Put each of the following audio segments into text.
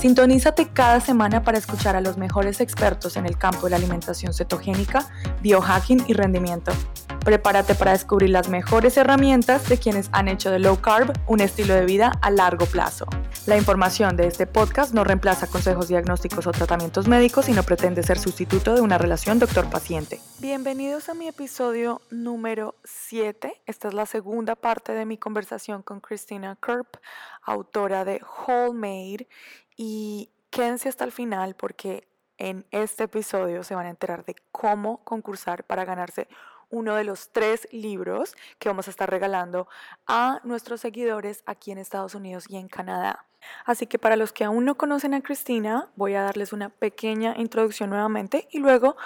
Sintonízate cada semana para escuchar a los mejores expertos en el campo de la alimentación cetogénica, biohacking y rendimiento. Prepárate para descubrir las mejores herramientas de quienes han hecho de low carb un estilo de vida a largo plazo. La información de este podcast no reemplaza consejos diagnósticos o tratamientos médicos y no pretende ser sustituto de una relación doctor-paciente. Bienvenidos a mi episodio número 7. Esta es la segunda parte de mi conversación con Christina Kerp, autora de Whole Made. Y quédense hasta el final porque en este episodio se van a enterar de cómo concursar para ganarse uno de los tres libros que vamos a estar regalando a nuestros seguidores aquí en Estados Unidos y en Canadá. Así que para los que aún no conocen a Cristina, voy a darles una pequeña introducción nuevamente y luego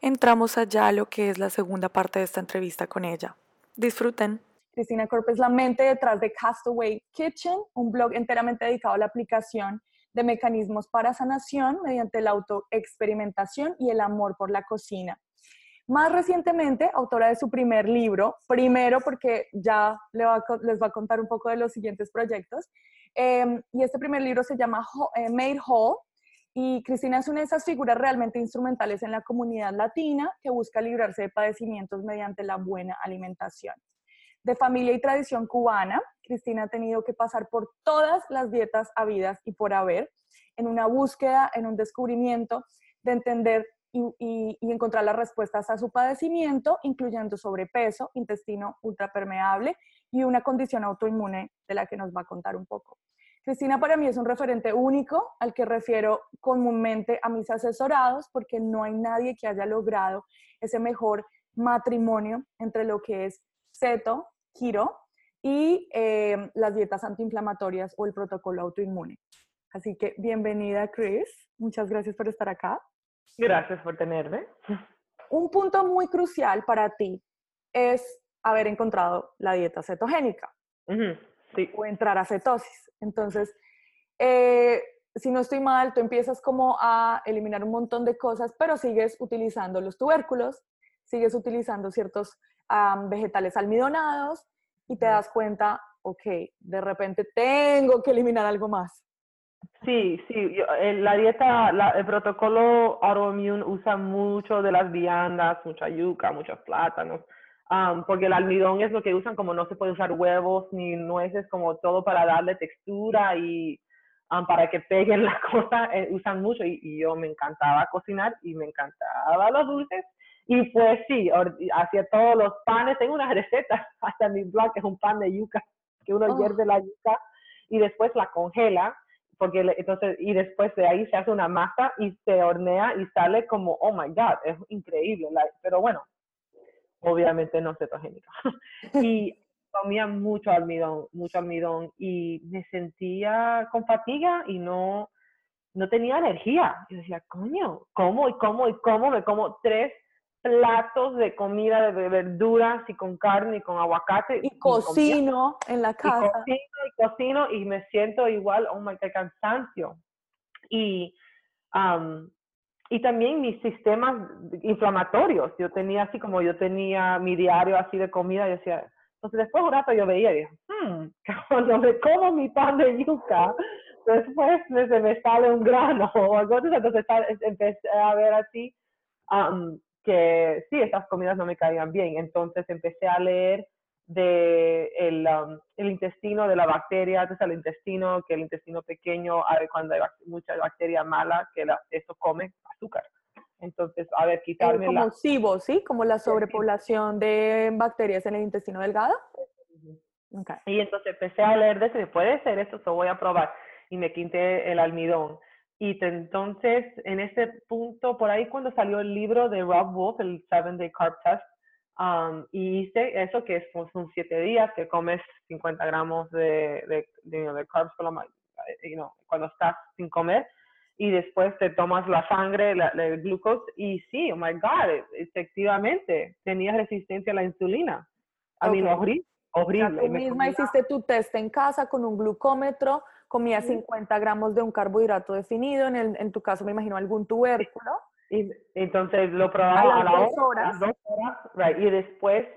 entramos allá a lo que es la segunda parte de esta entrevista con ella. Disfruten. Cristina Corp es la mente detrás de Castaway Kitchen, un blog enteramente dedicado a la aplicación de mecanismos para sanación mediante la autoexperimentación y el amor por la cocina. Más recientemente, autora de su primer libro, primero porque ya les va a contar un poco de los siguientes proyectos, em, y este primer libro se llama eh, Made Whole, y Cristina es una de esas figuras realmente instrumentales en la comunidad latina que busca librarse de padecimientos mediante la buena alimentación. De familia y tradición cubana, Cristina ha tenido que pasar por todas las dietas habidas y por haber, en una búsqueda, en un descubrimiento de entender y, encontrar las respuestas a su padecimiento, incluyendo sobrepeso, intestino ultrapermeable y una condición autoinmune de la que nos va a contar un poco. Cristina para mí es un referente único al que refiero comúnmente a mis asesorados porque no hay nadie que haya logrado ese mejor matrimonio entre lo que es ceto, giro y eh, las dietas antiinflamatorias o el protocolo autoinmune. Así que bienvenida, Chris. Muchas gracias por estar acá. Gracias por tenerme. Un punto muy crucial para ti es haber encontrado la dieta cetogénica sí. o entrar a cetosis. Entonces, eh, si no estoy mal, tú empiezas como a eliminar un montón de cosas, pero sigues utilizando los tubérculos, sigues utilizando ciertos vegetales almidonados y te das cuenta, ok, de repente tengo que eliminar algo más. Sí, sí, eh, la dieta, el protocolo autoimmune usa mucho de las viandas, mucha yuca, muchos plátanos, porque el almidón es lo que usan como no se puede usar huevos ni nueces, como todo para darle textura y para que peguen la cosa, eh, usan mucho y, yo me encantaba cocinar y me encantaba los dulces y pues sí, hacía todos los panes, tengo una receta hasta mi blog que es un pan de yuca, que uno oh. hierve la yuca y después la congela porque entonces, y después de ahí se hace una masa y se hornea y sale como, oh my God, es increíble, pero bueno, obviamente no cetogénica. y comía mucho almidón, mucho almidón y me sentía con fatiga y no, no tenía energía. Y decía, coño, ¿cómo y cómo y cómo me como tres platos de comida de verduras y con carne y con aguacate. Y cocino en la casa. Y cocino y cocino y me siento igual, oh my God, cansancio. Y, y también mis sistemas inflamatorios. Yo tenía así como yo tenía mi diario así de comida, y decía, entonces después un rato yo veía y dije, hmm, cuando me como mi pan de yuca, después me, se me sale un grano o algo así. Entonces empecé a ver así que sí, esas comidas no me caían bien. Entonces empecé a leer de el, um, el intestino de la bacteria, entonces el intestino, que el intestino pequeño, a ver, cuando hay mucha bacteria mala, que eso come azúcar. Entonces, a ver, quitarme como la... ¿sí? Como la sobrepoblación de bacterias en el intestino delgado. Okay. Y entonces empecé a leer de eso, puede ser esto, lo voy a probar. Y me quité el almidón. Y entonces, en ese punto, por ahí cuando salió el libro de Rob Wolf, el Seven Day Carb Test, um, y hice eso que son siete días que comes 50 gramos de, de, de, carbs you know, cuando estás sin comer y después te tomas la sangre, la, el glucose y sí, oh my God, efectivamente tenía resistencia a la insulina. A mí no, horrible. horrible. tú misma hiciste tu test en casa con un glucómetro, comías 50 gramos de un carbohidrato definido, en, el, en tu caso me imagino algún tubérculo. Y, entonces lo probaba a, las dos horas. dos horas right, y después,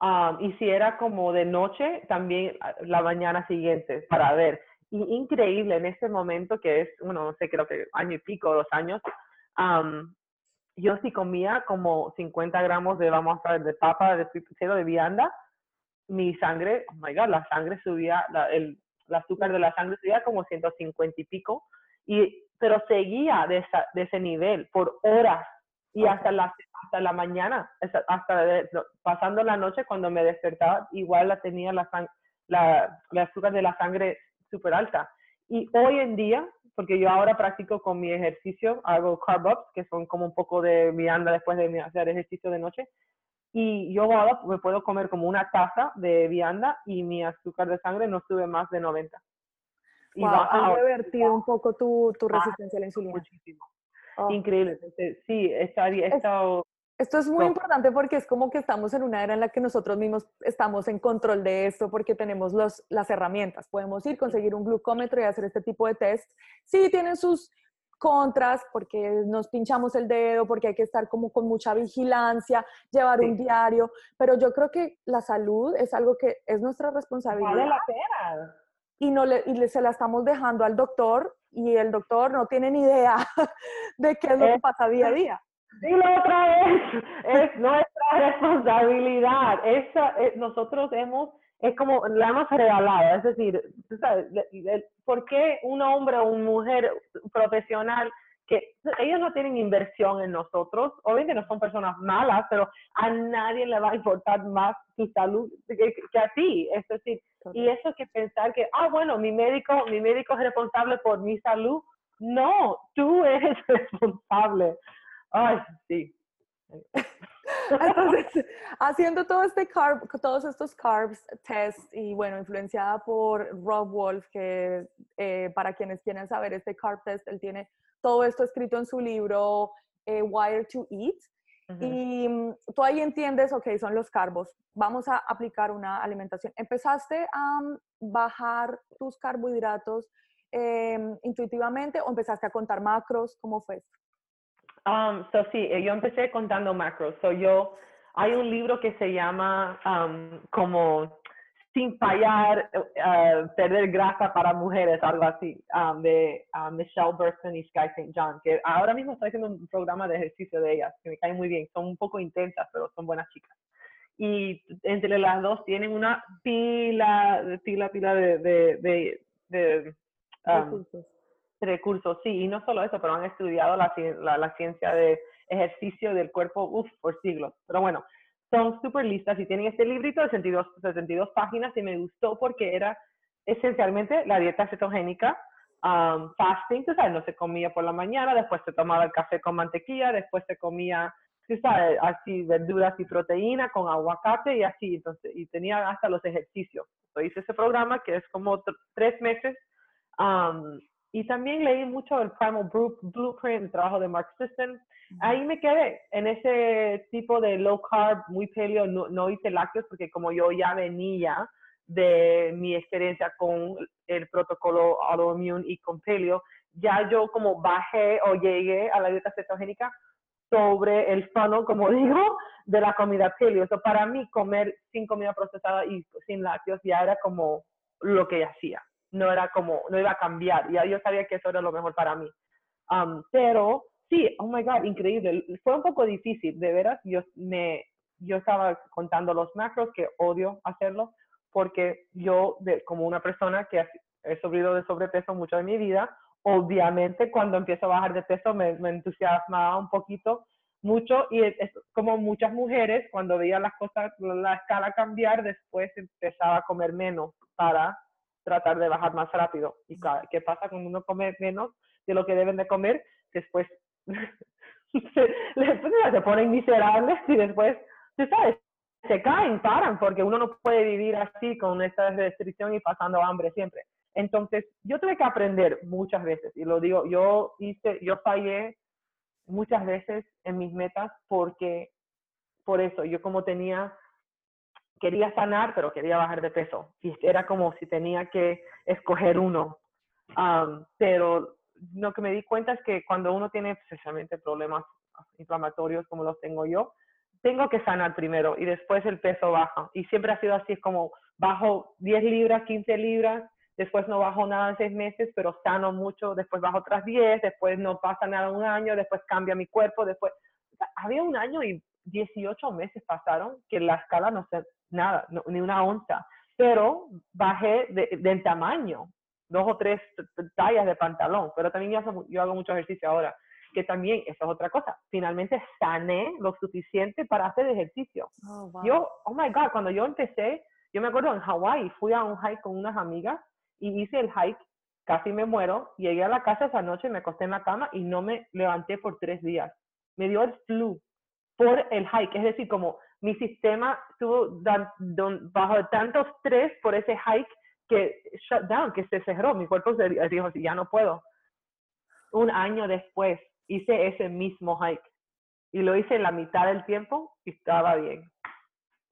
um, y si era como de noche, también la mañana siguiente para ver. Y increíble en este momento que es, bueno, no sé, creo que año y pico, dos años, um, yo sí comía como 50 gramos de, vamos a ver, de papa, de cero de vianda, mi sangre, oh my God, la sangre subía, el, azúcar de la sangre subía como 150 y pico, y, pero seguía de, de ese nivel por horas y hasta, la, hasta la mañana, hasta pasando la noche cuando me despertaba, igual la tenía la, la, la azúcar de la sangre súper alta. Y hoy en día, porque yo ahora practico con mi ejercicio, hago carb ups, que son como un poco de vianda después de hacer ejercicio de noche, y yo ahora me puedo comer como una taza de vianda y mi azúcar de sangre no sube más de 90. Y wow, ha revertido un poco tu, tu resistencia a la insulina. Muchísimo. Oh. Increíble. sí, está, estado... Esto es muy importante porque es como que estamos en una era en la que nosotros mismos estamos en control de esto porque tenemos los, las herramientas. Podemos ir, conseguir un glucómetro y hacer este tipo de test. Sí, tienen sus contras porque nos pinchamos el dedo, porque hay que estar como con mucha vigilancia, llevar un diario, pero yo creo que la salud es algo que es nuestra responsabilidad. Vale la pena. Y, no le, y se la estamos dejando al doctor y el doctor no tiene ni idea de qué es lo que pasa día a día. Dilo otra vez, es nuestra responsabilidad. Esa, eh, nosotros hemos es como la hemos regalado, es decir, ¿por qué un hombre o una mujer profesional que ellos no tienen inversión en nosotros, obviamente no son personas malas, pero a nadie le va a importar más tu salud que, a ti, es decir, y eso que pensar que, ah, bueno, mi médico, mi médico es responsable por mi salud, no, tú eres responsable. Ay, sí. Entonces, haciendo todo este carb, todos estos carbs test y bueno, influenciada por Rob Wolf, que eh, para quienes quieren saber este carb test, él tiene todo esto escrito en su libro eh, Wire to Eat. Y mm, tú ahí entiendes, ok, son los carbos, vamos a aplicar una alimentación. ¿Empezaste a mm, bajar tus carbohidratos em, intuitivamente o empezaste a contar macros? ¿Cómo fue esto? Um, so sí, eh, yo empecé contando macros. So yo, hay un libro que se llama um, como Sin fallar, uh, perder grasa para mujeres, algo así, um, de uh, Michelle Burton y Sky St. John, que ahora mismo estoy haciendo un programa de ejercicio de ellas, que me caen muy bien. Son un poco intensas, pero son buenas chicas. Y entre las dos tienen una pila, pila, pila de, de, de, de recursos, sí, y no solo eso, pero han estudiado la, la, ciencia de ejercicio del cuerpo uf, por siglos. Pero bueno, son súper listas y tienen este librito de 62, 62 páginas y me gustó porque era esencialmente la dieta cetogénica, um, fasting, tú sabes, no se comía por la mañana, después se tomaba el café con mantequilla, después se comía, tú sabes, así verduras y proteína con aguacate y así, entonces, y tenía hasta los ejercicios. Yo hice ese programa que es como tres meses um, y también leí mucho el Primal Blueprint, el trabajo de Mark Sisson. Ahí me quedé en ese tipo de low carb, muy paleo, no, no hice lácteos porque como yo ya venía de mi experiencia con el protocolo autoimmune y con paleo, ya yo como bajé o llegué a la dieta cetogénica sobre el funnel, como digo, de la comida paleo. Eso para mí comer sin comida procesada y sin lácteos ya era como lo que hacía no era como, no iba a cambiar. Ya yo sabía que eso era lo mejor para mí. Um, pero sí, oh my God, increíble. Fue un poco difícil, de veras. Yo, me, yo estaba contando los macros, que odio hacerlo, porque yo, de, como una persona que he sufrido de sobrepeso mucho de mi vida, obviamente cuando empiezo a bajar de peso me, me entusiasmaba un poquito, mucho, y es, como muchas mujeres, cuando veía las cosas, la escala cambiar, después empezaba a comer menos para tratar de bajar más rápido. ¿Y qué pasa cuando uno come menos de lo que deben de comer? Después se, se ponen miserables y después, tú sabes, se caen, paran, porque uno no puede vivir así con esta restricción y pasando hambre siempre. Entonces, yo tuve que aprender muchas veces, y lo digo, yo hice, yo fallé muchas veces en mis metas porque, por eso, yo como tenía quería sanar, pero quería bajar de peso. Y era como si tenía que escoger uno. pero lo que me di cuenta es que cuando uno tiene especialmente problemas inflamatorios como los tengo yo, tengo que sanar primero y después el peso baja. Y siempre ha sido así, es como bajo 10 libras, 15 libras, después no bajo nada en 6 meses, pero sano mucho, después bajo otras 10, después no pasa nada un año, después cambia mi cuerpo, después... había un año y 18 meses pasaron que la escala no sé nada, ni una onza, pero bajé de, del tamaño, dos o tres tallas de pantalón, pero también yo, yo hago mucho ejercicio ahora que también, eso es otra cosa, finalmente sané lo suficiente para hacer ejercicio. Oh, yo, oh my God, cuando yo empecé, yo me acuerdo en Hawái, fui a un hike con unas amigas y hice el hike, casi me muero, llegué a la casa esa noche, me acosté en la cama y no me levanté por tres días. Me dio el flu por el hike, es decir, como mi sistema estuvo bajo tanto estrés por ese hike que shut down, que se cerró, mi cuerpo se dijo, ya no puedo. Un año después, hice ese mismo hike y lo hice en la mitad del tiempo y estaba bien.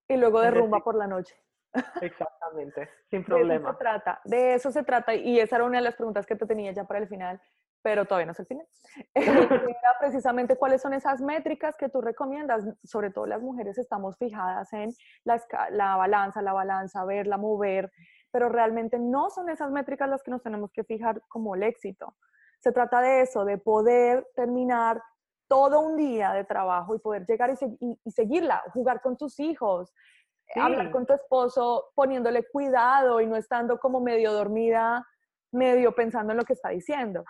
Y luego derrumba por la noche. Exactamente, sin problema. De eso se trata, de eso se trata y esa era una de las preguntas que te tenía ya para el final, pero todavía no es el final. era precisamente cuáles son esas métricas que tú recomiendas, sobre todo las mujeres estamos fijadas en la, la balanza, la balanza, verla, mover, pero realmente no son esas métricas las que nos tenemos que fijar como el éxito. Se trata de eso, de poder terminar todo un día de trabajo y poder llegar y, seguirla, jugar con tus hijos, hablar con tu esposo, poniéndole cuidado y no estando como medio dormida, medio pensando en lo que está diciendo.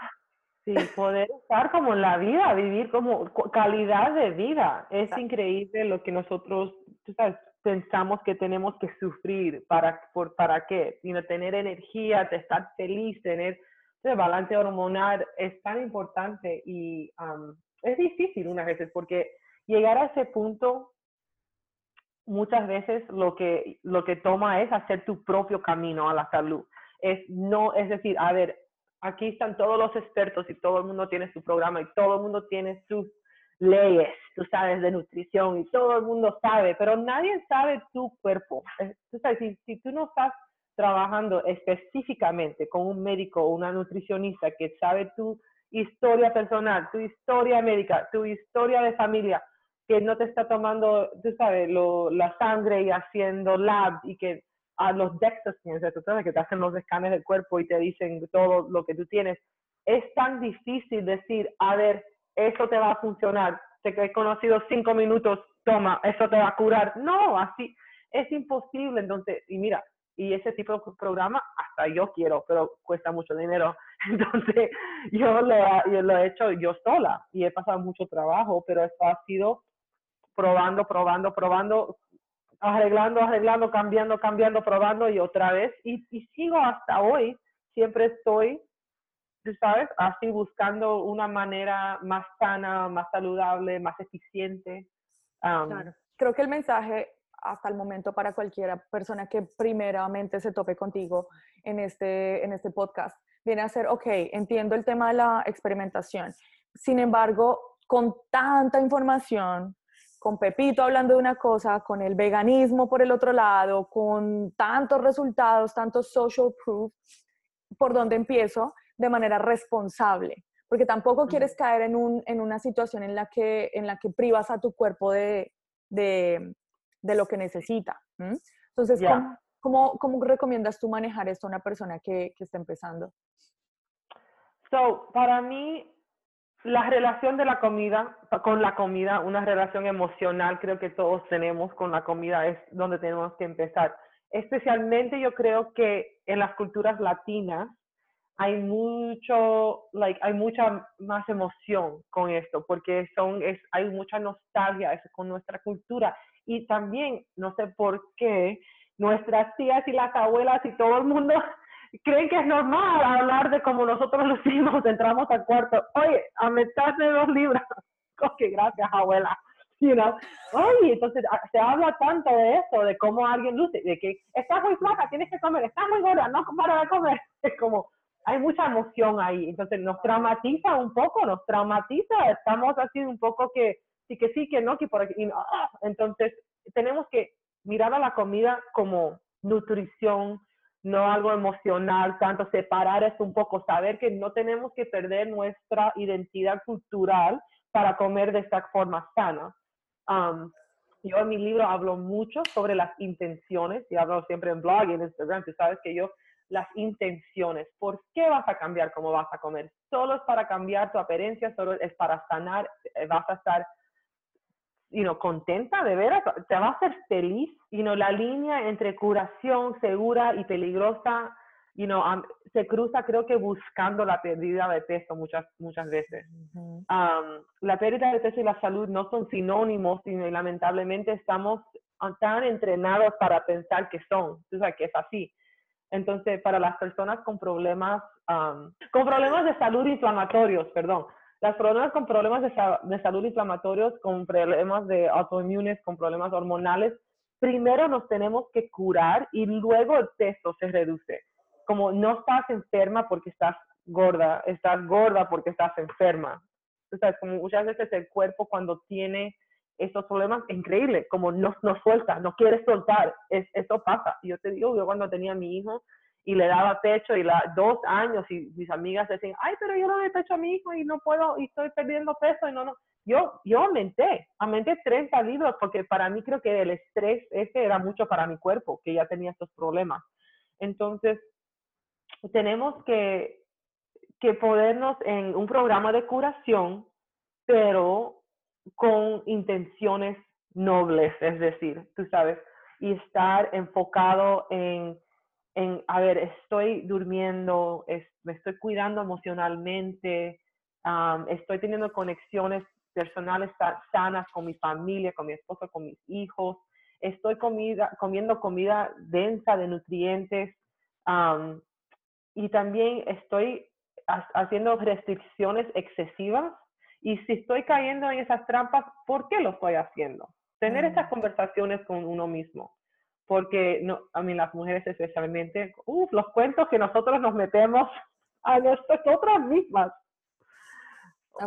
Sí, poder estar como en la vida, vivir como calidad de vida. Es increíble lo que nosotros, tú sabes, pensamos que tenemos que sufrir para, por, para qué, sino tener energía, estar feliz, tener el balance hormonal es tan importante y es difícil unas veces porque llegar a ese punto muchas veces lo que, lo que toma es hacer tu propio camino a la salud. Es, no, es decir, a ver, aquí están todos los expertos y todo el mundo tiene su programa y todo el mundo tiene sus leyes, tú sabes, de nutrición y todo el mundo sabe, pero nadie sabe tu cuerpo. Tú sabes, si, si tú no estás trabajando específicamente con un médico o una nutricionista que sabe tu historia personal, tu historia médica, tu historia de familia, que no te está tomando, tú sabes, la sangre y haciendo lab y que a los DEXA tú que te hacen los escáneres del cuerpo y te dicen todo lo que tú tienes. Es tan difícil decir, a ver, eso te va a funcionar. Te he conocido cinco minutos, toma, eso te va a curar. No, así es imposible. Entonces, y mira, y ese tipo de programa hasta yo quiero, pero cuesta mucho dinero. Entonces, yo lo, lo he hecho yo sola y he pasado mucho trabajo, pero esto ha sido probando, probando, probando, arreglando, arreglando, cambiando, cambiando, probando y otra vez. Y, y sigo hasta hoy, siempre estoy, sabes, así buscando una manera más sana, más saludable, más eficiente. claro. Creo que el mensaje hasta el momento para cualquier persona que primeramente se tope contigo en este, en este podcast. Viene a ser, ok, entiendo el tema de la experimentación. Sin embargo, con tanta información, con Pepito hablando de una cosa, con el veganismo por el otro lado, con tantos resultados, tantos social proof, ¿por dónde empiezo? De manera responsable. Porque tampoco quieres caer en, un, en una situación en la, que, en la que privas a tu cuerpo de, de, de lo que necesita. Entonces, ¿cómo, ¿cómo, recomiendas tú manejar esto a una persona que, que está empezando? So, para mí, la relación de la comida, con la comida, una relación emocional, creo que todos tenemos con la comida, es donde tenemos que empezar. Especialmente yo creo que en las culturas latinas hay mucho, like, hay mucha más emoción con esto, porque son, es, hay mucha nostalgia con nuestra cultura y también, no sé por qué, nuestras tías y las abuelas y todo el mundo creen que es normal hablar de como nosotros lo hicimos, entramos al cuarto, oye, a meterse dos libros. ok, gracias, abuela. You know? Oye, entonces ah, se habla tanto de eso, de cómo alguien luce, de que estás muy flaca, tienes que comer, estás muy gorda, no para de comer. Es como, hay mucha emoción ahí, entonces nos traumatiza un poco, nos traumatiza, estamos así un poco que sí que sí, que no, que por aquí. ¡ah! Entonces, tenemos que mirar a la comida como nutrición, no algo emocional, tanto separar es un poco, saber que no tenemos que perder nuestra identidad cultural para comer de esta forma sana. yo en mi libro hablo mucho sobre las intenciones y hablo siempre en blog y en Instagram. Tú sabes que yo, las intenciones, ¿por qué vas a cambiar cómo vas a comer? Solo es para cambiar tu apariencia, solo es para sanar, eh, vas a estar you know, contenta de veras, te va a hacer feliz. You know, la línea entre curación segura y peligrosa you know, se cruza creo que buscando la pérdida de peso muchas, muchas veces. la pérdida de peso y la salud no son sinónimos y lamentablemente estamos tan entrenados para pensar que son, o sea, que es así. Entonces, para las personas con problemas, con problemas de salud inflamatorios, perdón, las personas con problemas de, de salud inflamatorios, con problemas de autoinmunes, con problemas hormonales, primero nos tenemos que curar y luego el peso se reduce como no estás enferma porque estás gorda, estás gorda porque estás enferma. O sea, como muchas veces el cuerpo cuando tiene estos problemas, increíble, como no, no suelta, no quiere soltar, es, eso pasa. Yo te digo, yo cuando tenía a mi hijo y le daba pecho y la, dos años y mis amigas decían, ay, pero yo le pecho a mi hijo y no puedo, y estoy perdiendo peso y no, no. Yo, yo aumenté, aumenté 30 libros porque para mí creo que el estrés ese era mucho para mi cuerpo, que ya tenía estos problemas. Entonces, tenemos que, que ponernos en un programa de curación, pero con intenciones nobles, es decir, tú sabes, y estar enfocado en, en a ver, estoy durmiendo, me estoy cuidando emocionalmente, estoy teniendo conexiones personales sanas con mi familia, con mi esposo, con mis hijos, estoy comida, comiendo comida densa de nutrientes, y también estoy haciendo restricciones excesivas y si estoy cayendo en esas trampas, ¿por qué lo estoy haciendo? Tener esas mm. conversaciones con uno mismo, porque no, a mí las mujeres especialmente, uff, los cuentos que nosotros nos metemos a nosotras mismas.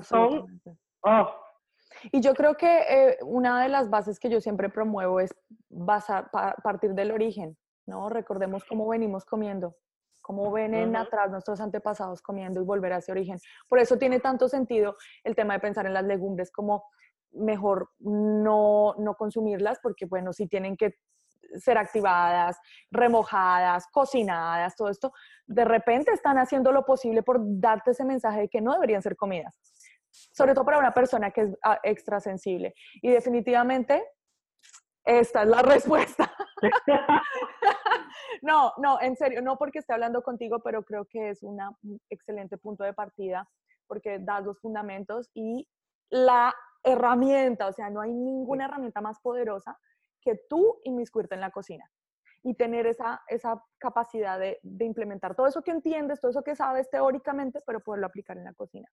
Son, oh. Y yo creo que eh, una de las bases que yo siempre promuevo es basar, partir del origen, ¿no? Recordemos cómo venimos comiendo cómo ven atrás nuestros antepasados comiendo y volver a ese origen. Por eso tiene tanto sentido el tema de pensar en las legumbres como mejor no, no consumirlas, porque bueno, si tienen que ser activadas, remojadas, cocinadas, todo esto, de repente están haciendo lo posible por darte ese mensaje de que no deberían ser comidas, sobre todo para una persona que es ah, extra sensible. Y definitivamente esta es la respuesta. no, no, en serio, no porque esté hablando contigo, pero creo que es un excelente punto de partida porque das los fundamentos y la herramienta, o sea, no hay ninguna herramienta más poderosa que tú inmiscuirte en la cocina y tener esa, esa capacidad de, implementar todo eso que entiendes, todo eso que sabes teóricamente, pero poderlo aplicar en la cocina.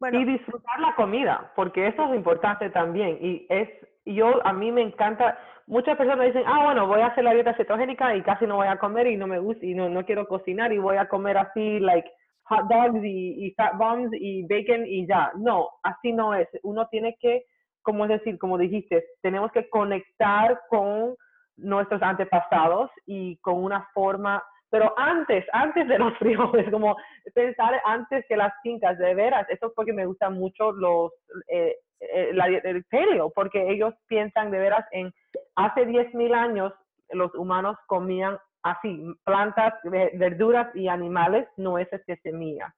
Bueno, y disfrutar la comida, porque eso es importante también. Y es, yo, a mí me encanta, muchas personas dicen, ah, bueno, voy a hacer la dieta cetogénica y casi no voy a comer y no me gusta y no, no quiero cocinar y voy a comer así, like, hot dogs y, y fat bombs y bacon y ya. No, así no es. Uno tiene que, como es decir, como dijiste, tenemos que conectar con nuestros antepasados y con una forma, pero antes, antes de los frijoles, como pensar antes que las fincas, de veras, eso es porque me gustan mucho los, eh, eh, el paleo, porque ellos piensan de veras en, hace 10.000 años los humanos comían así, plantas, verduras y animales, no es que semillas.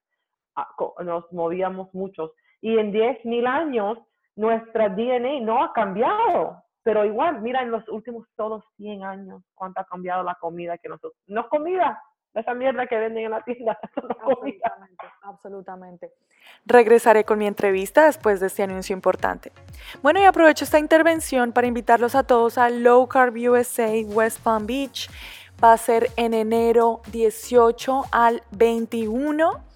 Ah, nos movíamos muchos. Y en 10.000 años, nuestra DNA no ha cambiado. Pero igual, mira, en los últimos todos 100 años, cuánto ha cambiado la comida que nosotros... No es comida, esa mierda que venden en la tienda, comida. Absolutamente, Regresaré con mi entrevista después de este anuncio importante. Bueno, y aprovecho esta intervención para invitarlos a todos a Low Carb USA West Palm Beach. Va a ser en enero 18 al 21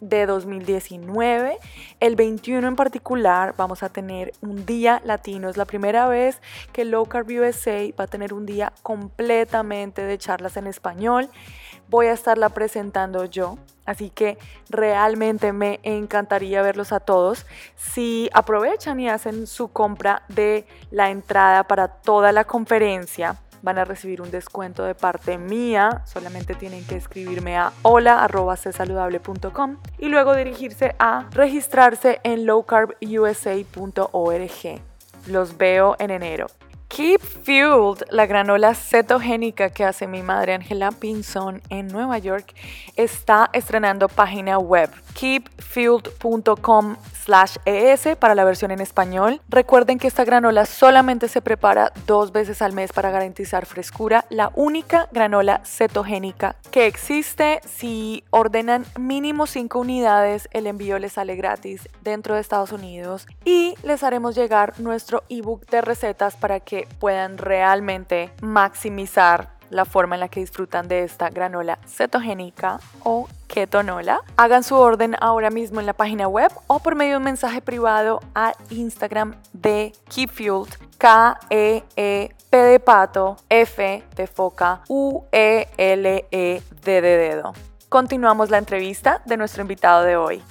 de 2019. El 21 en particular vamos a tener un día latino. Es la primera vez que Low Carb USA va a tener un día completamente de charlas en español. Voy a estarla presentando yo, así que realmente me encantaría verlos a todos. Si aprovechan y hacen su compra de la entrada para toda la conferencia, van a recibir un descuento de parte mía. Solamente tienen que escribirme a hola.csaludable.com y luego dirigirse a registrarse en lowcarbusa.org. Los veo en enero. Keep Fueled, la granola cetogénica que hace mi madre Angela Pinson en Nueva York, está estrenando página web keepfueled.com ES para la versión en español. Recuerden que esta granola solamente se prepara dos veces al mes para garantizar frescura. La única granola cetogénica que existe. Si ordenan mínimo 5 unidades, el envío les sale gratis dentro de Estados Unidos y les haremos llegar nuestro ebook de recetas para que puedan realmente maximizar la forma en la que disfrutan de esta granola cetogénica o ketonola. Hagan su orden ahora mismo en la página web o por medio de un mensaje privado a Instagram de Keyfueled, K-E-E-P de pato, F de foca, U-E-L-E D de dedo. Continuamos la entrevista de nuestro invitado de hoy.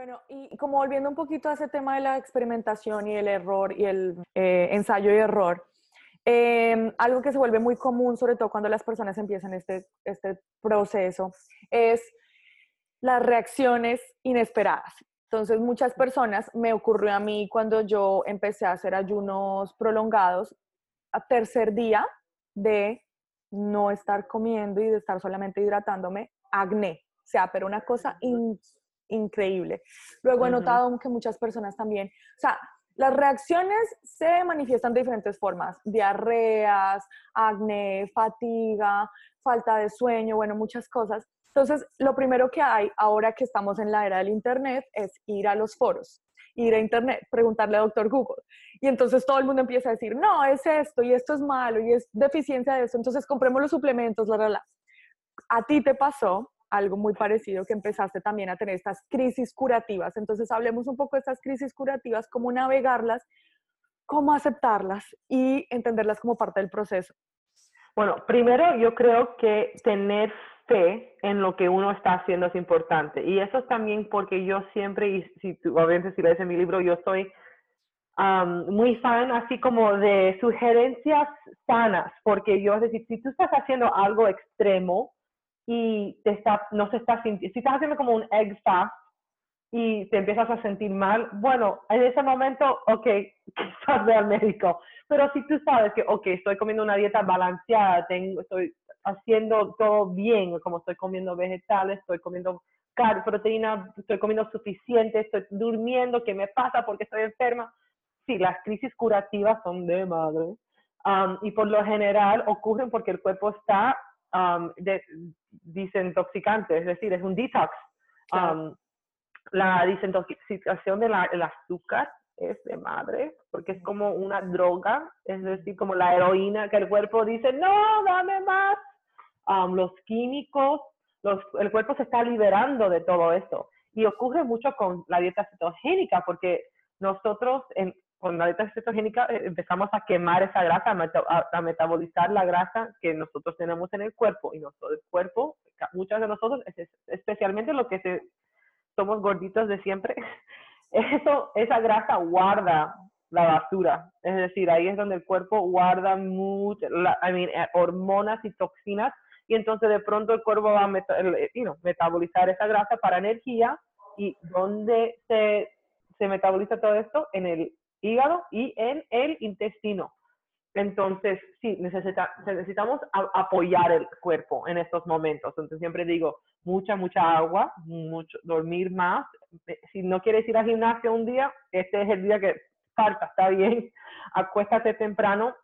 Bueno, y como volviendo un poquito a ese tema de la experimentación y el error y el eh, ensayo y error, Em, algo que se vuelve muy común, sobre todo cuando las personas empiezan este, este proceso, es las reacciones inesperadas. Entonces, muchas personas, me ocurrió a mí cuando yo empecé a hacer ayunos prolongados, a tercer día de no estar comiendo y de estar solamente hidratándome, acné. O sea, pero una cosa increíble. Luego he notado que muchas personas también, o sea, las reacciones se manifiestan de diferentes formas, diarreas, acné, fatiga, falta de sueño, bueno, muchas cosas. Entonces, lo primero que hay ahora que estamos en la era del Internet es ir a los foros, ir a Internet, preguntarle a doctor Google. Y entonces todo el mundo empieza a decir, no, es esto y esto es malo y es deficiencia de esto, entonces compremos los suplementos, la, la, la. A ti te pasó algo muy parecido que empezaste también a tener estas crisis curativas. Entonces hablemos un poco de estas crisis curativas, cómo navegarlas, cómo aceptarlas y entenderlas como parte del proceso. Bueno, primero yo creo que tener fe en lo que uno está haciendo es importante. Y eso es también porque yo siempre, y si tú, obviamente si lees en mi libro, yo soy muy fan así como de sugerencias sanas, porque yo, es decir, si tú estás haciendo algo extremo, y te está, no se está sintiendo, si estás haciendo como un egg fast y te empiezas a sentir mal, bueno, en ese momento, ok, estás al médico. Pero si tú sabes que, ok, estoy comiendo una dieta balanceada, tengo, estoy haciendo todo bien, como estoy comiendo vegetales, estoy comiendo proteína, estoy comiendo suficiente, estoy durmiendo, ¿qué me pasa porque estoy enferma? Sí, las crisis curativas son de madre. Um, y por lo general ocurren porque el cuerpo está um, de, desintoxicante, es decir, es un detox. Um, la desintoxicación del azúcar es de madre, porque es como una droga, es decir, como la heroína que el cuerpo dice, no, dame más. Um, los químicos, los, el cuerpo se está liberando de todo esto. Y ocurre mucho con la dieta cetogénica, porque nosotros en, con la dieta cetogénica eh, empezamos a quemar esa grasa, a, metabolizar la grasa que nosotros tenemos en el cuerpo. Y nuestro cuerpo, muchas de nosotros, especialmente los que somos gorditos de siempre, eso, esa grasa guarda la basura. Es decir, ahí es donde el cuerpo guarda mean, eh, hormonas y toxinas. Y entonces de pronto el cuerpo va a metabolizar esa grasa para energía. ¿Y dónde se, se metaboliza todo esto? En el hígado y en el intestino. Entonces, sí, necesita, necesitamos apoyar el cuerpo en estos momentos. Entonces, siempre digo, mucha, mucha agua, mucho, dormir más. Eh, si no quieres ir al gimnasio un día, este es el día que falta, está bien. Acuéstate temprano.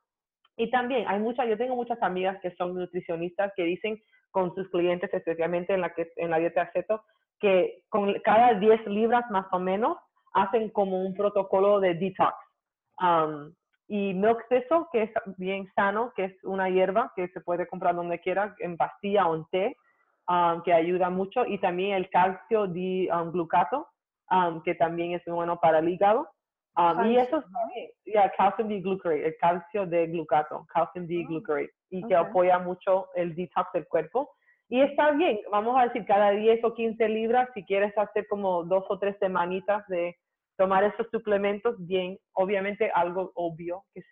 Y también hay muchas, yo tengo muchas amigas que son nutricionistas que dicen con sus clientes, especialmente en la, que, en la dieta aceto, que con cada 10 libras más o menos hacen como un protocolo de detox. Um, y milk thistle, que es bien sano, que es una hierba que se puede comprar donde quiera, en pastilla o en té, um, que ayuda mucho. Y también el calcio di um, glucato, que también es bueno para el hígado. y eso es yeah, calcium D-glucarate, el calcio de glucato, calcium D-glucarate, oh, y que apoya mucho el detox del cuerpo. Y está bien, vamos a decir, cada 10 o 15 libras, si quieres hacer como dos o tres semanitas de tomar estos suplementos bien. Obviamente algo obvio que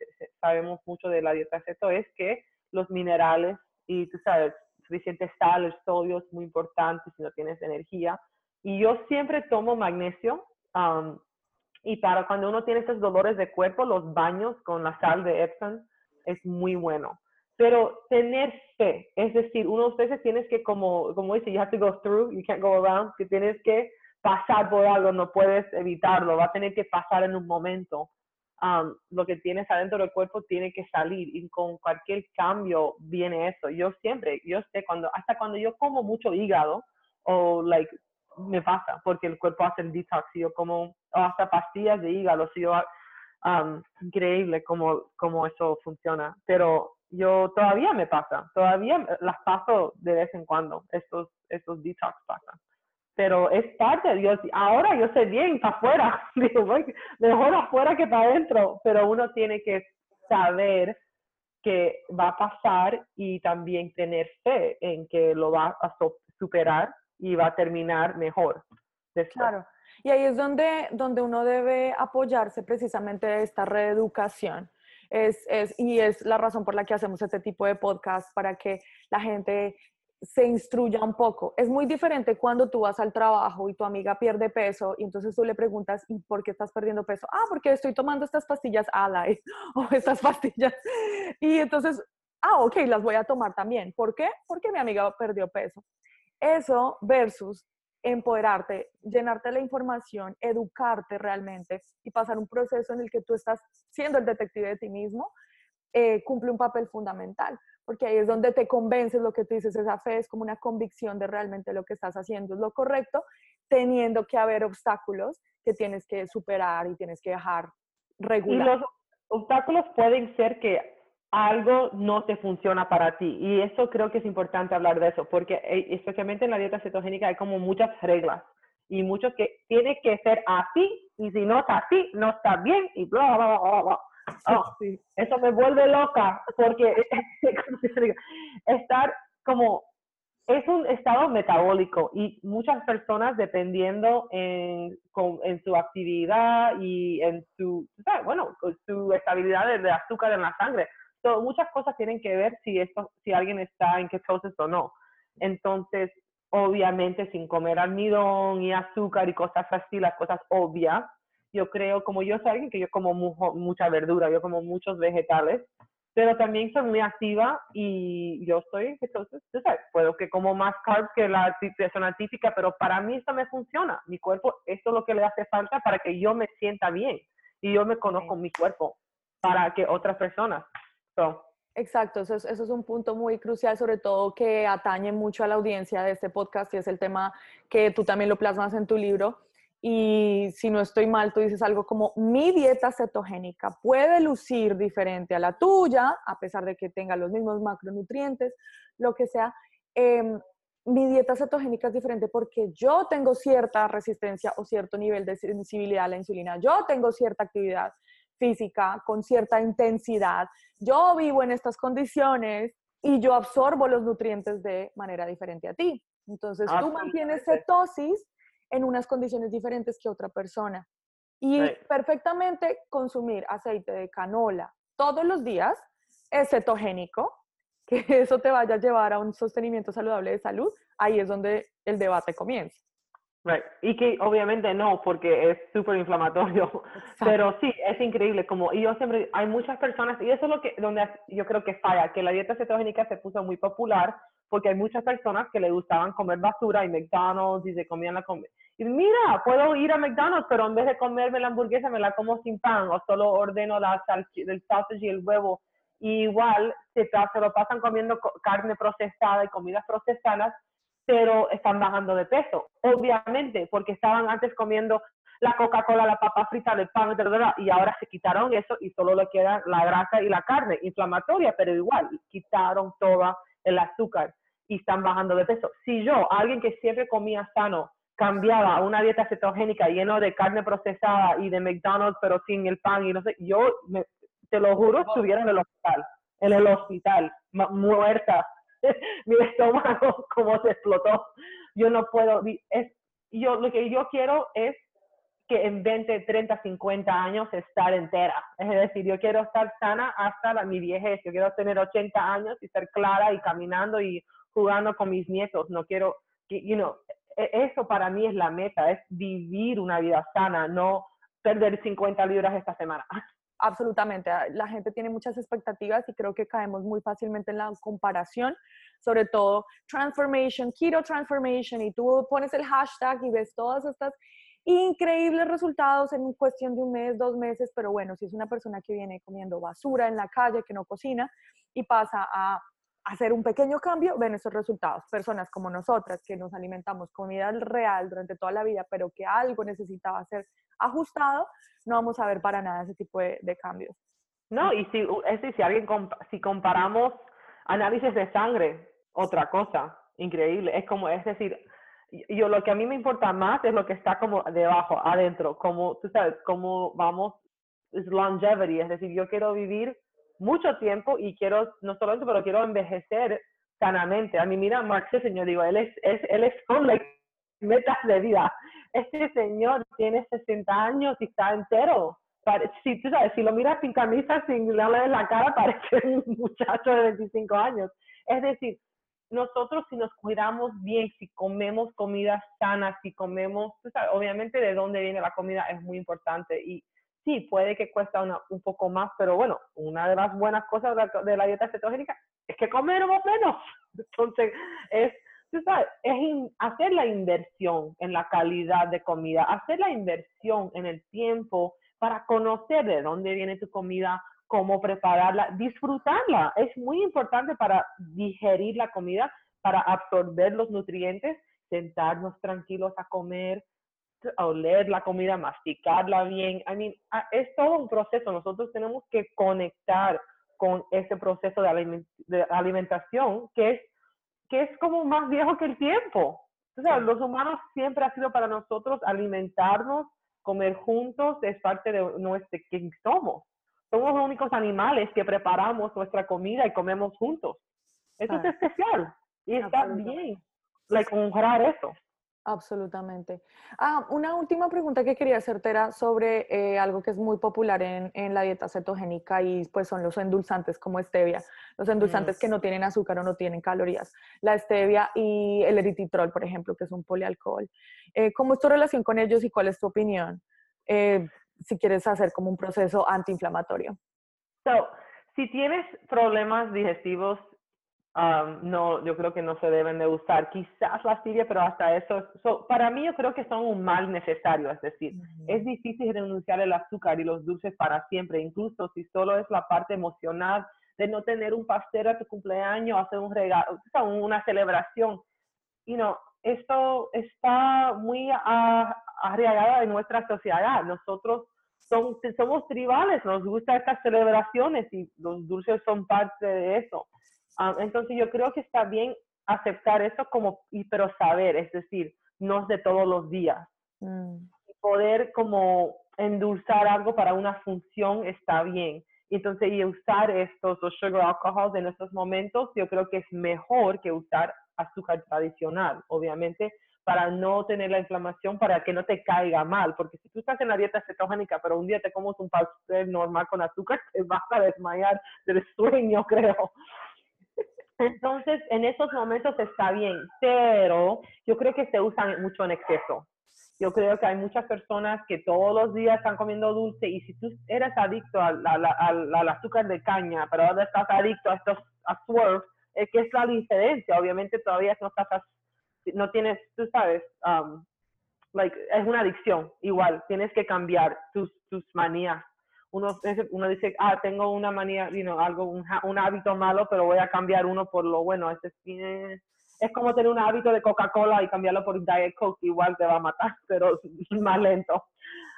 sabemos mucho de la dieta ceto es que los minerales y tú sabes, suficiente sal, el sodio es muy importante si no tienes energía. Y yo siempre tomo magnesio um, y para cuando uno tiene estos dolores de cuerpo, los baños con la sal de Epsom es muy bueno. Pero tener fe, es decir, uno veces tienes que, como, como dice, you have to go through, you can't go around, que tienes que pasar por algo, no puedes evitarlo, va a tener que pasar en un momento. Um, lo que tienes adentro del cuerpo tiene que salir y con cualquier cambio viene eso. Yo siempre, yo sé cuando, hasta cuando yo como mucho hígado o like me pasa porque el cuerpo hace el detox y yo como hasta pastillas de hígado, si yo, um, increíble cómo, cómo eso funciona, pero yo todavía me pasa, todavía las paso de vez en cuando, estos, estos detox pasan pero es parte de Dios. Ahora yo sé bien, para afuera, mejor afuera que para adentro, pero uno tiene que saber que va a pasar y también tener fe en que lo va a superar y va a terminar mejor. Claro. Y ahí es donde, donde uno debe apoyarse precisamente esta reeducación. Es, es, y es la razón por la que hacemos este tipo de podcast, para que la gente se instruya un poco. Es muy diferente cuando tú vas al trabajo y tu amiga pierde peso y entonces tú le preguntas, ¿y por qué estás perdiendo peso? Ah, porque estoy tomando estas pastillas Ally o estas pastillas. Y entonces, ah, ok, las voy a tomar también. ¿Por qué? Porque mi amiga perdió peso. Eso versus empoderarte, llenarte la información, educarte realmente y pasar un proceso en el que tú estás siendo el detective de ti mismo, eh, cumple un papel fundamental porque ahí es donde te convences lo que tú dices, esa fe es como una convicción de realmente lo que estás haciendo es lo correcto, teniendo que haber obstáculos que tienes que superar y tienes que dejar regular. Y los obstáculos pueden ser que algo no te funciona para ti y eso creo que es importante hablar de eso, porque eh, especialmente en la dieta cetogénica hay como muchas reglas y muchos que tiene que ser así y si no es así, no está bien y bla, bla, bla, bla. Oh, sí. Eso me vuelve loca porque estar como es un estado metabólico y muchas personas dependiendo en, en su actividad y en su, bueno, su estabilidad de, azúcar en la sangre. muchas cosas tienen que ver si, esto, si alguien está en ketosis o no. Entonces, obviamente sin comer almidón y azúcar y cosas así, las cosas obvias, yo creo, como yo soy alguien que yo como mucha verdura, yo como muchos vegetales, pero también soy muy activa y yo soy, entonces, tú sabes, puedo que como más carbs que la persona típica, pero para mí eso me funciona. Mi cuerpo, esto es lo que le hace falta para que yo me sienta bien y yo me conozco mi cuerpo para que otras personas. Exacto, eso es, eso es, un punto muy crucial, sobre todo que atañe mucho a la audiencia de este podcast y es el tema que tú también lo plasmas en tu libro y si no estoy mal, tú dices algo como mi dieta cetogénica puede lucir diferente a la tuya, a pesar de que tenga los mismos macronutrientes, lo que sea. Em, mi dieta cetogénica es diferente porque yo tengo cierta resistencia o cierto nivel de sensibilidad a la insulina, yo tengo cierta actividad física con cierta intensidad, yo vivo en estas condiciones y yo absorbo los nutrientes de manera diferente a ti. Entonces, tú mantienes cetosis en unas condiciones diferentes que otra persona. Y perfectamente consumir aceite de canola todos los días es cetogénico, que eso te vaya a llevar a un sostenimiento saludable de salud, ahí es donde el debate comienza. Right. Y que obviamente no, porque es súper inflamatorio. Pero sí, es increíble. Como, y yo siempre, hay muchas personas, y eso es lo que, donde yo creo que falla, que la dieta cetogénica se puso muy popular porque hay muchas personas que le gustaban comer basura y McDonald's y se comían la comida. Y mira, puedo ir a McDonald's, pero en vez de comerme la hamburguesa me la como sin pan o solo ordeno la el sausage y el huevo. Y igual se, lo pasan comiendo carne procesada y comidas procesadas, pero están bajando de peso. Obviamente, porque estaban antes comiendo la Coca-Cola, la papa frita, el pan, y ahora se quitaron eso y solo le queda la grasa y la carne inflamatoria, pero igual quitaron todo el azúcar y están bajando de peso. Si yo, alguien que siempre comía sano, cambiaba una dieta cetogénica lleno de carne procesada y de McDonald's, pero sin el pan y no sé, yo te lo juro, estuviera en el hospital, en el hospital, muerta. Mi estómago como se explotó. Yo no puedo, es, yo, lo que yo quiero es que en 20, 30, 50 años estar entera. Es decir, yo quiero estar sana hasta la, mi viejez. Yo quiero tener 80 años y ser clara y caminando y jugando con mis nietos. No quiero, you know, eso para mí es la meta, es vivir una vida sana, no perder 50 libras esta semana. Absolutamente, ah, la gente tiene muchas expectativas y creo que caemos muy fácilmente en la comparación, sobre todo transformation, keto transformation, y tú pones el hashtag y ves todas estas increíbles resultados en cuestión de un mes, dos meses, pero bueno, si es una persona que viene comiendo basura en la calle, que no cocina y pasa a hacer un pequeño cambio, ven esos resultados. Personas como nosotras que nos alimentamos comida real durante toda la vida, pero que algo necesitaba ser ajustado, no vamos a ver para nada ese tipo de, cambios. No, y si, es si alguien, si comparamos análisis de sangre, otra cosa increíble, es como, es decir, yo lo que a mí me importa más es lo que está como debajo, adentro, como, tú sabes, como vamos, es longevity, es decir, yo quiero vivir mucho tiempo y quiero, no solo eso, pero quiero envejecer sanamente. A mí, mira, Marx, señor, digo, él es, es, él es con like, metas de vida. Este señor tiene 60 años y está entero. Si, tú sabes, si lo miras sin camisa, sin le en la cara, parece un muchacho de 25 años. Es decir, nosotros si nos cuidamos bien, si comemos comida sana, si comemos, obviamente de dónde viene la comida es muy importante y sí, puede que cuesta un poco más, pero bueno, una de las buenas cosas de la, dieta cetogénica es que comemos menos. Entonces, es, sabes, es hacer la inversión en la calidad de comida, hacer la inversión en el tiempo para conocer de dónde viene tu comida, cómo prepararla, disfrutarla. Es muy importante para digerir la comida, para absorber los nutrientes, sentarnos tranquilos a comer, oler la comida, masticarla bien. I mean, ah, es todo un proceso. Nosotros tenemos que conectar con ese proceso de, alimentación que es, que es como más viejo que el tiempo. O sea, los humanos siempre ha sido para nosotros alimentarnos, comer juntos, es parte de nuestro que somos. Somos los únicos animales que preparamos nuestra comida y comemos juntos. Eso es especial y está bien, like, honrar eso. Absolutamente. Ah, una última pregunta que quería hacerte era sobre eh, algo que es muy popular en, en, la dieta cetogénica y pues son los endulzantes como stevia, los endulzantes que no tienen azúcar o no tienen calorías, la stevia y el eritritol, por ejemplo, que es un polialcohol. Eh, ¿Cómo es tu relación con ellos y cuál es tu opinión? Eh, si quieres hacer como un proceso antiinflamatorio. So, si tienes problemas digestivos no, yo creo que no se deben de usar. Quizás la stevia, pero hasta eso, para mí yo creo que son un mal necesario, es decir, es difícil renunciar al azúcar y los dulces para siempre, incluso si solo es la parte emocional de no tener un pastel a tu cumpleaños, hacer un regalo, una celebración. Y no, esto está muy arraigado en nuestra sociedad. Nosotros somos tribales, nos gustan estas celebraciones y los dulces son parte de eso. Ah, entonces yo creo que está bien aceptar eso como, pero saber, es decir, no es de todos los días. Mm. Poder como endulzar algo para una función está bien. Entonces, y usar estos, los sugar alcohols en estos momentos, yo creo que es mejor que usar azúcar tradicional, obviamente, para no tener la inflamación, para que no te caiga mal, porque si tú estás en la dieta cetogénica, pero un día te comes un pastel normal con azúcar, te vas a desmayar del sueño, creo. Entonces, en esos momentos está bien, pero yo creo que se usan mucho en exceso. Yo creo que hay muchas personas que todos los días están comiendo dulce y si tú eres adicto al, azúcar de caña, pero ahora estás adicto a estos a swerve, es que es la diferencia. Obviamente todavía no estás, no tienes, tú sabes, um, like, es una adicción. Igual, tienes que cambiar tus, tus manías uno, dice, ah, tengo una manía, you know, algo, un, un, hábito malo, pero voy a cambiar uno por lo bueno. Este es, es como tener un hábito de Coca-Cola y cambiarlo por Diet Coke, igual te va a matar, pero más lento.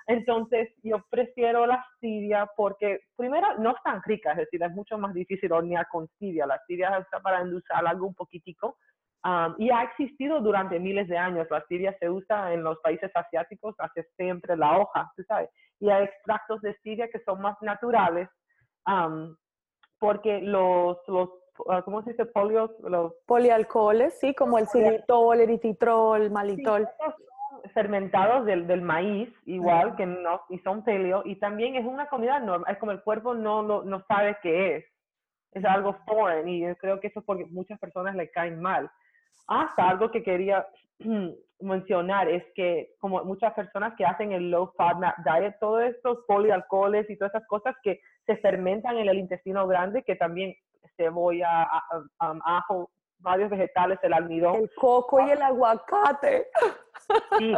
Entonces, yo prefiero la stevia porque, primero, no es tan rica, es decir, es mucho más difícil hornear con stevia. La stevia está para endulzar algo un poquitico. Um, y ha existido durante miles de años. La stevia se usa en los países asiáticos hace siempre la hoja, tú sabes y hay extractos de stevia que son más naturales, porque los, los ah, ¿cómo se dice? Polios, los polialcoholes, sí, como el xilitol, eritritol, malitol. fermentados del, del maíz, igual que no, y son paleo, y también es una comida normal, es como el cuerpo no, no, no sabe qué es, es algo foreign, y yo creo que eso es porque muchas personas le caen mal. Hasta algo que quería mencionar es que como muchas personas que hacen el low fat diet, todos estos polialcoholes y todas esas cosas que se fermentan en el intestino grande, que también cebolla, ajo, varios vegetales, el almidón. El coco y el aguacate. Sí, el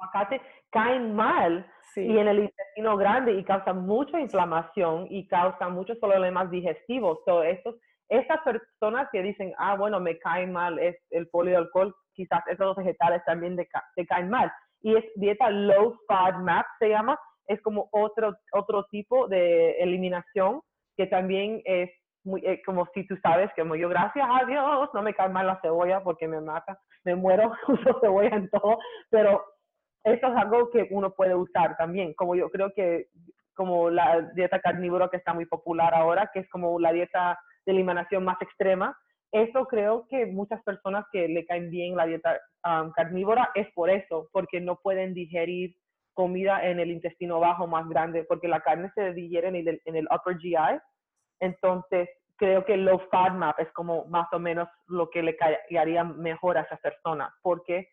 aguacate caen mal y en el intestino grande y causan mucha inflamación y causan muchos problemas digestivos. So, estos, estas personas que dicen, ah, bueno, me caen mal es el polialcohol, quizás esos vegetales también te caen mal. Y es dieta low fat map, se llama, es como otro, otro tipo de eliminación que también es muy, eh, como si tú sabes, como yo, gracias a Dios, no me cae mal la cebolla porque me mata, me muero, uso cebolla en todo, pero eso es algo que uno puede usar también, como yo creo que como la dieta carnívora que está muy popular ahora, que es como la dieta de eliminación más extrema, eso creo que muchas personas que le caen bien la dieta carnívora es por eso, porque no pueden digerir comida en el intestino bajo más grande, porque la carne se digiere en el, en el upper GI entonces, creo que low fat map es como más o menos lo que le haría mejor a esa persona, porque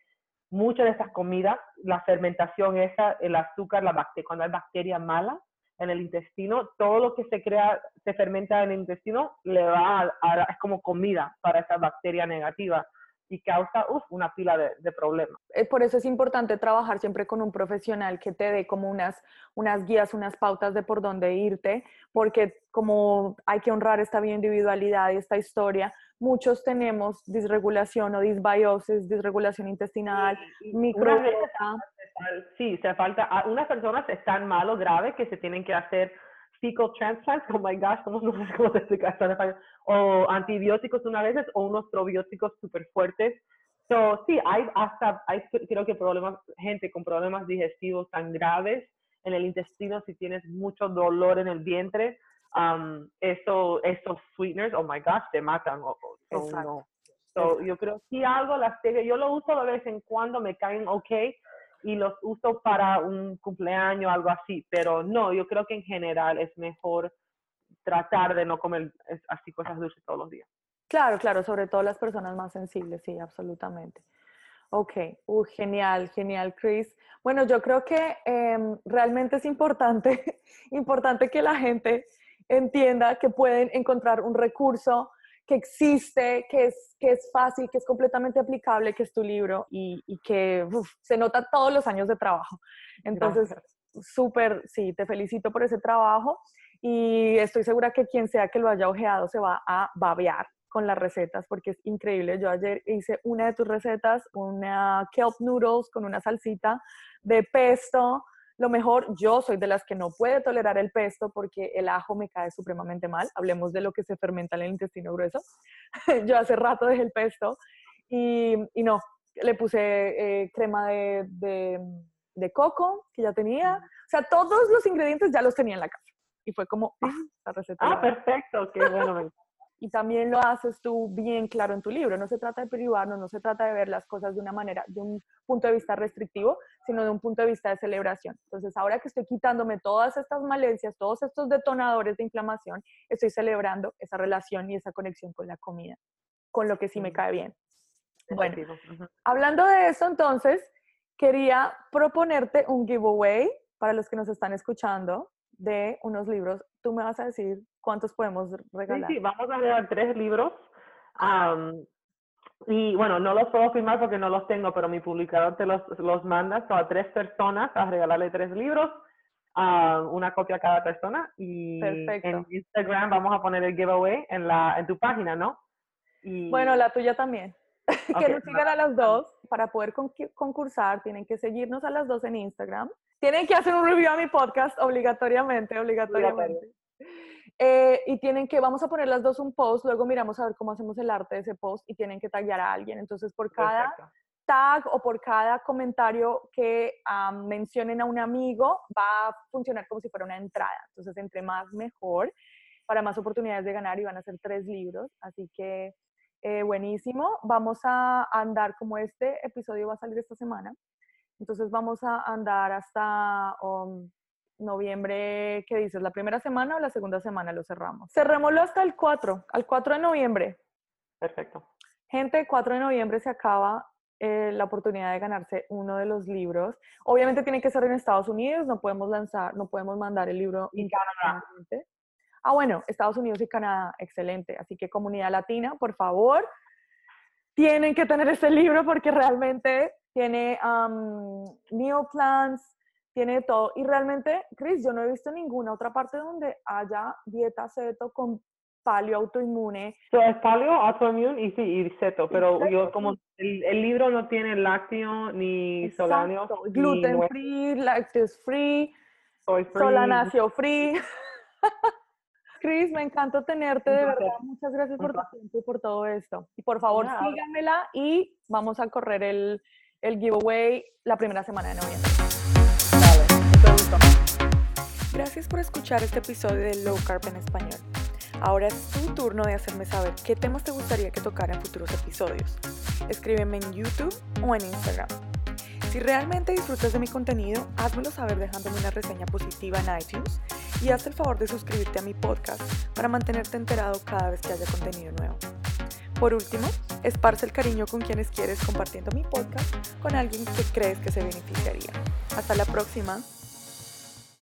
muchas de esas comidas, la fermentación esa, el azúcar, la cuando hay bacteria mala en el intestino, todo lo que se crea, se fermenta en el intestino, le va a, es como comida para esa bacteria negativa y causa una pila de, problemas. Eh, por eso es importante trabajar siempre con un profesional que te dé como unas, unas guías, unas pautas de por dónde irte, porque como hay que honrar esta bioindividualidad y esta historia, muchos tenemos disregulación o disbiosis, disregulación intestinal, microbiota. Sí, se falta, unas personas están mal o grave que se tienen que hacer fecal transplants, oh my gosh, ¿cómo no sé cómo se explica en español? O antibióticos una vez o unos probióticos súper fuertes. So, sí, hay hasta, hay creo que problemas, gente con problemas digestivos tan graves en el intestino, si tienes mucho dolor en el vientre, um, eso, esos sweeteners, oh my gosh, te matan. so, so, yo creo que si algo las yo lo uso de vez en cuando, me caen ok, y los uso para un cumpleaños, algo así, pero no, yo creo que en general es mejor tratar de no comer así cosas dulces todos los días. Claro, claro, sobre todo las personas más sensibles, sí, absolutamente. Ok, uh, genial, genial, Chris. Bueno, yo creo que em, realmente es importante, importante que la gente entienda que pueden encontrar un recurso que existe, que es, que es fácil, que es completamente aplicable, que es tu libro y, que se nota todos los años de trabajo. Entonces, súper, sí, te felicito por ese trabajo y estoy segura que quien sea que lo haya ojeado se va a babear con las recetas porque es increíble. Yo ayer hice una de tus recetas, una kelp noodles con una salsita de pesto, lo mejor, yo soy de las que no puede tolerar el pesto porque el ajo me cae supremamente mal. Hablemos de lo que se fermenta en el intestino grueso. yo hace rato dejé el pesto y, y no, le puse eh, crema de, de, de, coco que ya tenía. O sea, todos los ingredientes ya los tenía en la casa. Y fue como, ah, la receta. Ah, perfecto, qué bueno y también lo haces tú bien claro en tu libro. No se trata de privarnos, no se trata de ver las cosas de una manera, de un punto de vista restrictivo, sino de un punto de vista de celebración. Entonces, ahora que estoy quitándome todas estas malencias, todos estos detonadores de inflamación, estoy celebrando esa relación y esa conexión con la comida, con lo que sí me cae bien. Bueno, hablando de eso, entonces, quería proponerte un giveaway para los que nos están escuchando de unos libros. Tú me vas a decir cuántos podemos regalar. Sí, sí, vamos a regalar tres libros. y bueno, no los puedo firmar porque no los tengo, pero mi publicador te los, los manda a tres personas a regalarle tres libros, una copia a cada persona. Y en Instagram vamos a poner el giveaway en, la, en tu página, ¿no? Y... Bueno, la tuya también. que nos sigan a las dos para poder concursar. Tienen que seguirnos a las dos en Instagram tienen que hacer un review a mi podcast obligatoriamente, obligatoriamente. Eh, y tienen que, vamos a poner las dos un post, luego miramos a ver cómo hacemos el arte de ese post y tienen que taggear a alguien. Entonces, por cada tag o por cada comentario que mencionen a un amigo, va a funcionar como si fuera una entrada. Entonces, entre más mejor, para más oportunidades de ganar y van a ser tres libros. Así que, eh, buenísimo. Vamos a andar como este episodio va a salir esta semana Entonces vamos a andar hasta um, noviembre, ¿qué dices? ¿La primera semana o la segunda semana lo cerramos? Cerrémoslo hasta el 4, al 4 de noviembre. Perfecto. Gente, el 4 de noviembre se acaba eh, la oportunidad de ganarse uno de los libros. Obviamente tiene que ser en Estados Unidos, no podemos lanzar, no podemos mandar el libro Y Canadá. Ah, bueno, Estados Unidos y Canadá, excelente. Así que comunidad latina, por favor, tienen que tener este libro porque realmente tiene um, meal tiene todo. Y realmente, Chris, yo no he visto ninguna otra parte donde haya dieta ceto con palio autoinmune. So, es paleo, autoimmune y sí, y seto, pero yo como el, el libro no tiene lácteo ni ni gluten free, lactose free, soy free. solanacio free. Chris, me encantó tenerte, de verdad. Muchas gracias por tu tiempo y por todo esto. Y por favor, síganmela y vamos a correr el, el giveaway la primera semana de noviembre. Gracias por escuchar este episodio de Low Carb en español. Ahora es tu turno de hacerme saber qué temas te gustaría que tocara en futuros episodios. Escríbeme en YouTube o en Instagram. Si realmente disfrutas de mi contenido, házmelo saber dejándome una reseña positiva en iTunes y haz el favor de suscribirte a mi podcast para mantenerte enterado cada vez que haya contenido nuevo. Por último, esparce el cariño con quienes quieres compartiendo mi podcast con alguien que crees que se beneficiaría. Hasta la próxima.